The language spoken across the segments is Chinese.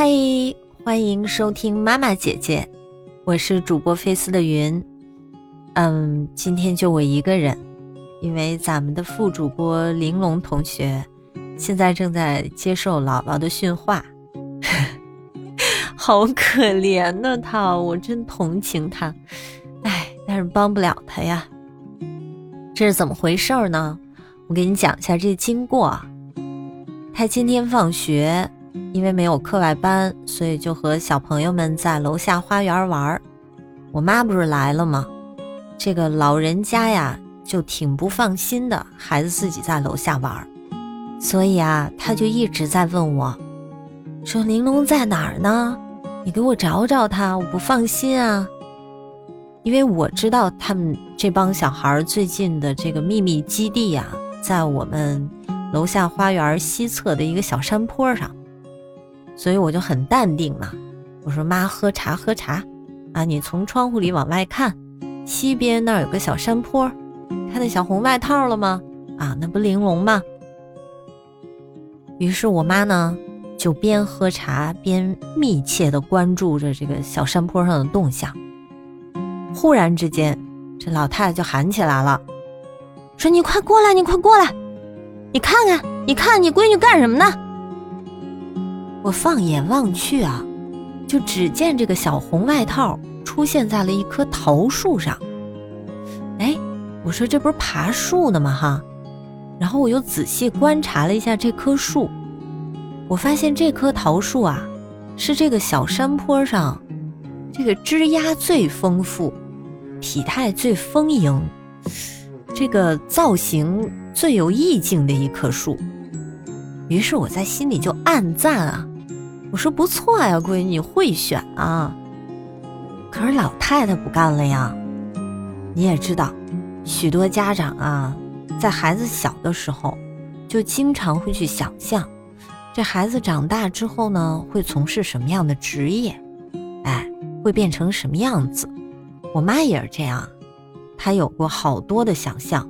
嗨，欢迎收听妈妈姐姐，我是主播菲斯的云。嗯，今天就我一个人，因为咱们的副主播玲珑同学现在正在接受姥姥的训话，好可怜呐，他，我真同情他。哎，但是帮不了他呀。这是怎么回事呢？我给你讲一下这经过。他今天放学。因为没有课外班，所以就和小朋友们在楼下花园玩儿。我妈不是来了吗？这个老人家呀，就挺不放心的，孩子自己在楼下玩儿，所以啊，他就一直在问我，说：“玲珑在哪儿呢？你给我找找他，我不放心啊。”因为我知道他们这帮小孩最近的这个秘密基地呀，在我们楼下花园西侧的一个小山坡上。所以我就很淡定嘛，我说妈喝茶喝茶，啊你从窗户里往外看，西边那儿有个小山坡，看那小红外套了吗？啊那不玲珑吗？于是我妈呢就边喝茶边密切的关注着这个小山坡上的动向。忽然之间，这老太太就喊起来了，说你快过来，你快过来，你看看，你看你闺女干什么呢？我放眼望去啊，就只见这个小红外套出现在了一棵桃树上。哎，我说这不是爬树呢吗？哈，然后我又仔细观察了一下这棵树，我发现这棵桃树啊，是这个小山坡上这个枝丫最丰富、体态最丰盈、这个造型最有意境的一棵树。于是我在心里就暗赞啊，我说不错呀，闺女会选啊。可是老太太不干了呀。你也知道，许多家长啊，在孩子小的时候，就经常会去想象，这孩子长大之后呢，会从事什么样的职业，哎，会变成什么样子。我妈也是这样，她有过好多的想象，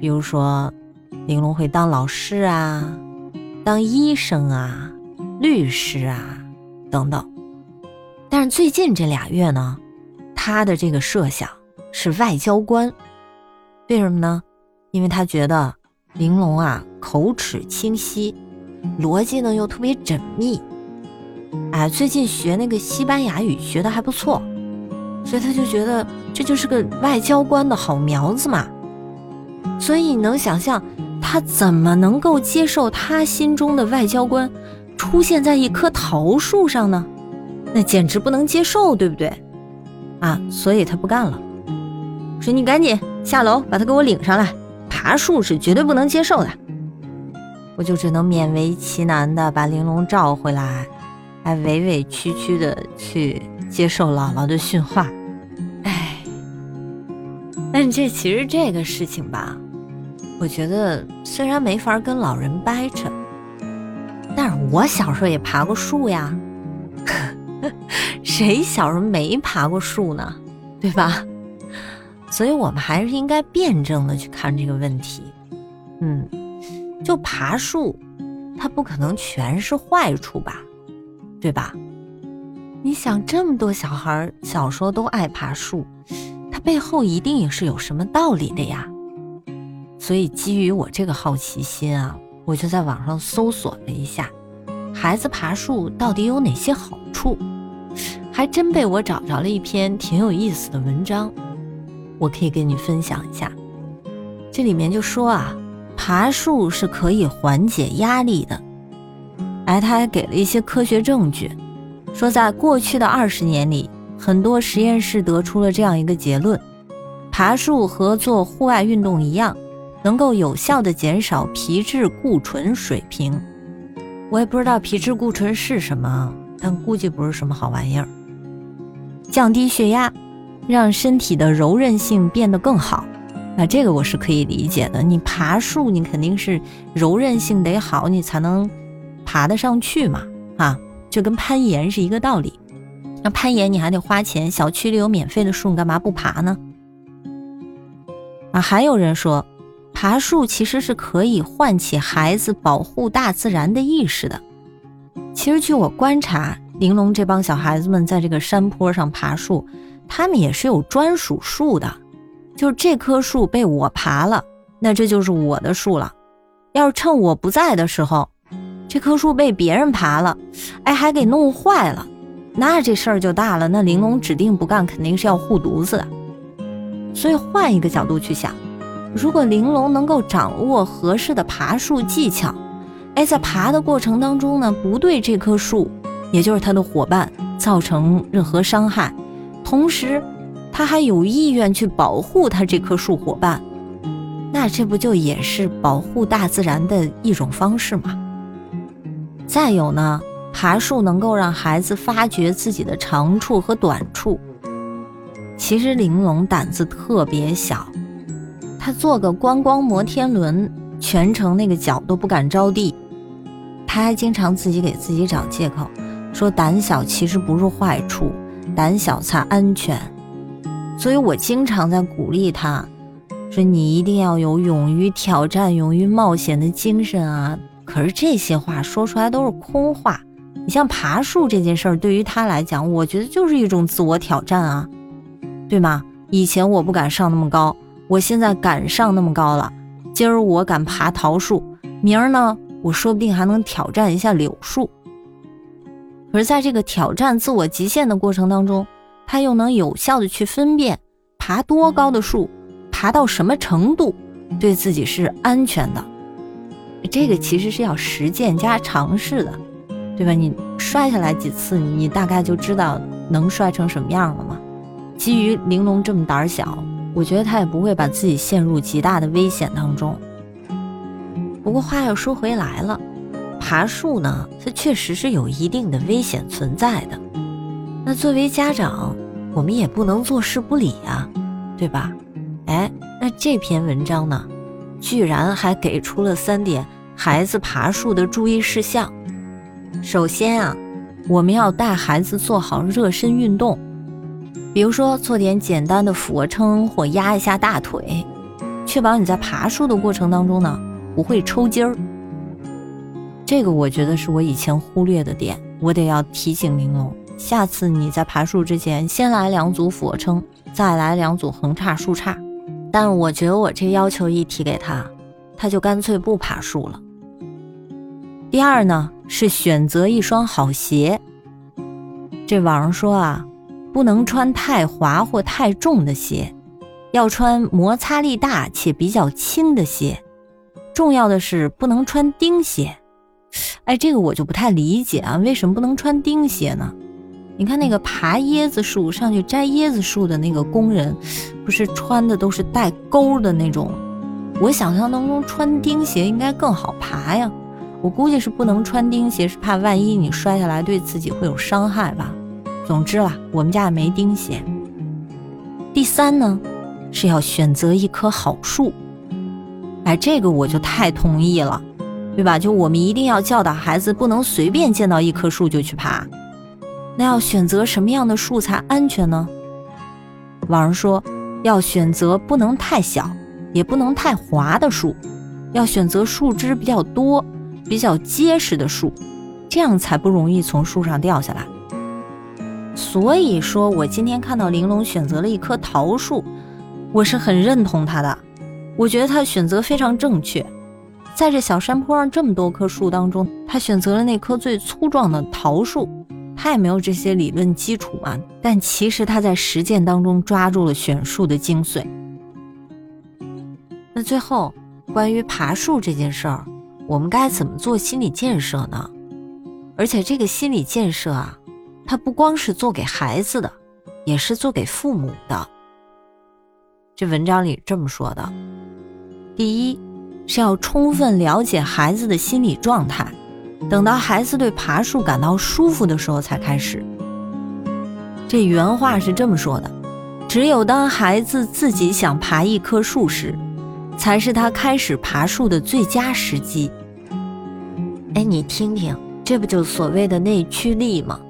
比如说，玲珑会当老师啊。当医生啊，律师啊，等等。但是最近这俩月呢，他的这个设想是外交官。为什么呢？因为他觉得玲珑啊口齿清晰，逻辑呢又特别缜密。哎，最近学那个西班牙语学的还不错，所以他就觉得这就是个外交官的好苗子嘛。所以你能想象？他怎么能够接受他心中的外交官出现在一棵桃树上呢？那简直不能接受，对不对？啊，所以他不干了，说你赶紧下楼把他给我领上来，爬树是绝对不能接受的。我就只能勉为其难的把玲珑召回来，还委委屈屈的去接受姥姥的训话。哎，但这其实这个事情吧。我觉得虽然没法跟老人掰扯，但是我小时候也爬过树呀。谁小时候没爬过树呢？对吧？所以我们还是应该辩证的去看这个问题。嗯，就爬树，它不可能全是坏处吧？对吧？你想，这么多小孩小时候都爱爬树，它背后一定也是有什么道理的呀。所以，基于我这个好奇心啊，我就在网上搜索了一下，孩子爬树到底有哪些好处，还真被我找着了一篇挺有意思的文章，我可以跟你分享一下。这里面就说啊，爬树是可以缓解压力的。哎，他还给了一些科学证据，说在过去的二十年里，很多实验室得出了这样一个结论：爬树和做户外运动一样。能够有效的减少皮质固醇水平，我也不知道皮质固醇是什么，但估计不是什么好玩意儿。降低血压，让身体的柔韧性变得更好，那这个我是可以理解的。你爬树，你肯定是柔韧性得好，你才能爬得上去嘛，啊，就跟攀岩是一个道理。那攀岩你还得花钱，小区里有免费的树，你干嘛不爬呢？啊，还有人说。爬树其实是可以唤起孩子保护大自然的意识的。其实据我观察，玲珑这帮小孩子们在这个山坡上爬树，他们也是有专属树的。就是这棵树被我爬了，那这就是我的树了。要是趁我不在的时候，这棵树被别人爬了，哎，还给弄坏了，那这事儿就大了。那玲珑指定不干，肯定是要护犊子的。所以换一个角度去想，如果玲珑能够掌握合适的爬树技巧，哎，在爬的过程当中呢，不对这棵树，也就是他的伙伴造成任何伤害，同时。他还有意愿去保护他这棵树伙伴，那这不就也是保护大自然的一种方式吗？再有呢，爬树能够让孩子发掘自己的长处和短处。其实玲珑胆子特别小，他坐个观光摩天轮，全程那个脚都不敢着地。他还经常自己给自己找借口，说胆小其实不是坏处，胆小才安全。所以我经常在鼓励他，说你一定要有勇于挑战、勇于冒险的精神啊！可是这些话说出来都是空话。你像爬树这件事儿，对于他来讲，我觉得就是一种自我挑战啊，对吗？以前我不敢上那么高，我现在敢上那么高了。今儿我敢爬桃树，明儿呢，我说不定还能挑战一下柳树。而在这个挑战自我极限的过程当中，他又能有效的去分辨爬多高的树，爬到什么程度对自己是安全的。这个其实是要实践加尝试的，对吧？你摔下来几次，你大概就知道能摔成什么样了吗？基于玲珑这么胆小，我觉得他也不会把自己陷入极大的危险当中。不过话又说回来了，爬树呢，它确实是有一定的危险存在的。那作为家长，我们也不能坐视不理啊，对吧？哎，那这篇文章呢，居然还给出了三点孩子爬树的注意事项。首先啊，我们要带孩子做好热身运动，比如说做点简单的俯卧撑或压一下大腿，确保你在爬树的过程当中呢不会抽筋儿。这个我觉得是我以前忽略的点，我得要提醒玲珑。下次你在爬树之前，先来两组俯卧撑，再来两组横叉、竖叉。但我觉得我这要求一提给他，他就干脆不爬树了。第二呢，是选择一双好鞋。这网上说啊，不能穿太滑或太重的鞋，要穿摩擦力大且比较轻的鞋。重要的是不能穿钉鞋。哎，这个我就不太理解啊，为什么不能穿钉鞋呢？你看那个爬椰子树上去摘椰子树的那个工人，不是穿的都是带钩的那种？我想象当中穿钉鞋应该更好爬呀。我估计是不能穿钉鞋，是怕万一你摔下来对自己会有伤害吧。总之啦，我们家也没钉鞋。第三呢，是要选择一棵好树。哎，这个我就太同意了，对吧？就我们一定要教导孩子，不能随便见到一棵树就去爬。那要选择什么样的树才安全呢？网上说，要选择不能太小，也不能太滑的树，要选择树枝比较多、比较结实的树，这样才不容易从树上掉下来。所以说我今天看到玲珑选择了一棵桃树，我是很认同他的。我觉得他选择非常正确，在这小山坡上这么多棵树当中，他选择了那棵最粗壮的桃树。他也没有这些理论基础嘛，但其实他在实践当中抓住了选树的精髓。那最后，关于爬树这件事儿，我们该怎么做心理建设呢？而且这个心理建设啊，它不光是做给孩子的，也是做给父母的。这文章里这么说的：第一，是要充分了解孩子的心理状态。等到孩子对爬树感到舒服的时候才开始。这原话是这么说的：只有当孩子自己想爬一棵树时，才是他开始爬树的最佳时机。哎，你听听，这不就所谓的内驱力吗？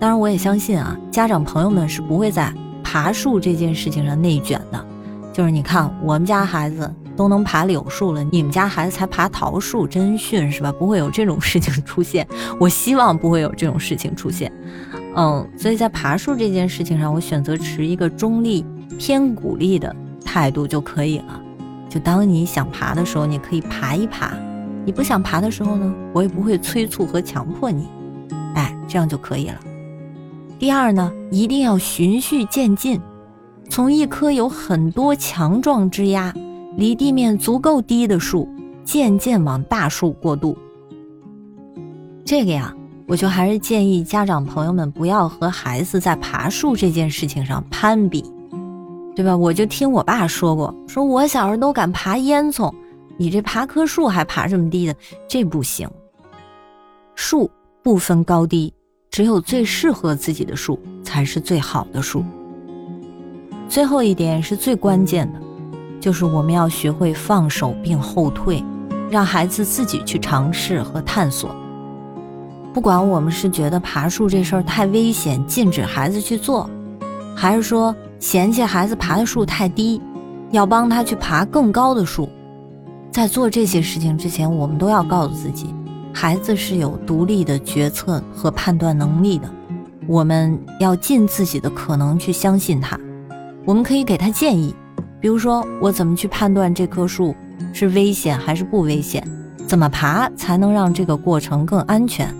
当然，我也相信啊，家长朋友们是不会在爬树这件事情上内卷的。就是你看，我们家孩子都能爬柳树了，你们家孩子才爬桃树，真逊是吧？不会有这种事情出现，我希望不会有这种事情出现。嗯，所以在爬树这件事情上，我选择持一个中立、偏鼓励的态度就可以了。就当你想爬的时候，你可以爬一爬；你不想爬的时候呢，我也不会催促和强迫你。哎，这样就可以了。第二呢，一定要循序渐进，从一棵有很多强壮枝丫、离地面足够低的树，渐渐往大树过渡。这个呀。我就还是建议家长朋友们不要和孩子在爬树这件事情上攀比，对吧？我就听我爸说过，说我小时候都敢爬烟囱，你这爬棵树还爬这么低的，这不行。树不分高低，只有最适合自己的树才是最好的树。最后一点是最关键的，就是我们要学会放手并后退，让孩子自己去尝试和探索。不管我们是觉得爬树这事儿太危险，禁止孩子去做，还是说嫌弃孩子爬的树太低，要帮他去爬更高的树，在做这些事情之前，我们都要告诉自己，孩子是有独立的决策和判断能力的，我们要尽自己的可能去相信他。我们可以给他建议，比如说我怎么去判断这棵树是危险还是不危险，怎么爬才能让这个过程更安全。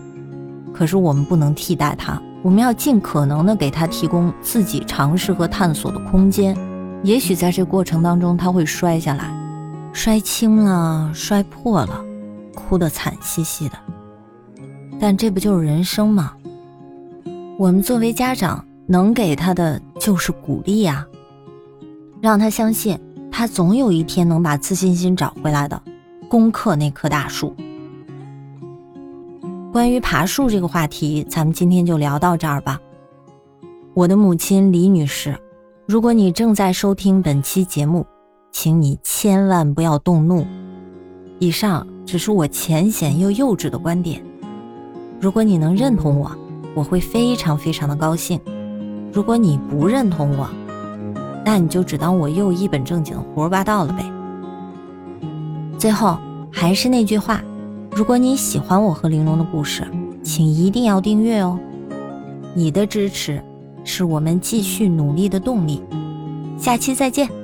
可是我们不能替代他，我们要尽可能的给他提供自己尝试和探索的空间。也许在这过程当中，他会摔下来，摔轻了，摔破了，哭得惨兮兮的。但这不就是人生吗？我们作为家长，能给他的就是鼓励呀，让他相信他总有一天能把自信心找回来的，攻克那棵大树。关于爬树这个话题，咱们今天就聊到这儿吧。我的母亲李女士，如果你正在收听本期节目，请你千万不要动怒。以上只是我浅显又幼稚的观点。如果你能认同我，我会非常非常的高兴。如果你不认同我，那你就只当我又一本正经胡说八道了呗。最后还是那句话。如果你喜欢我和玲珑的故事，请一定要订阅哦！你的支持是我们继续努力的动力。下期再见。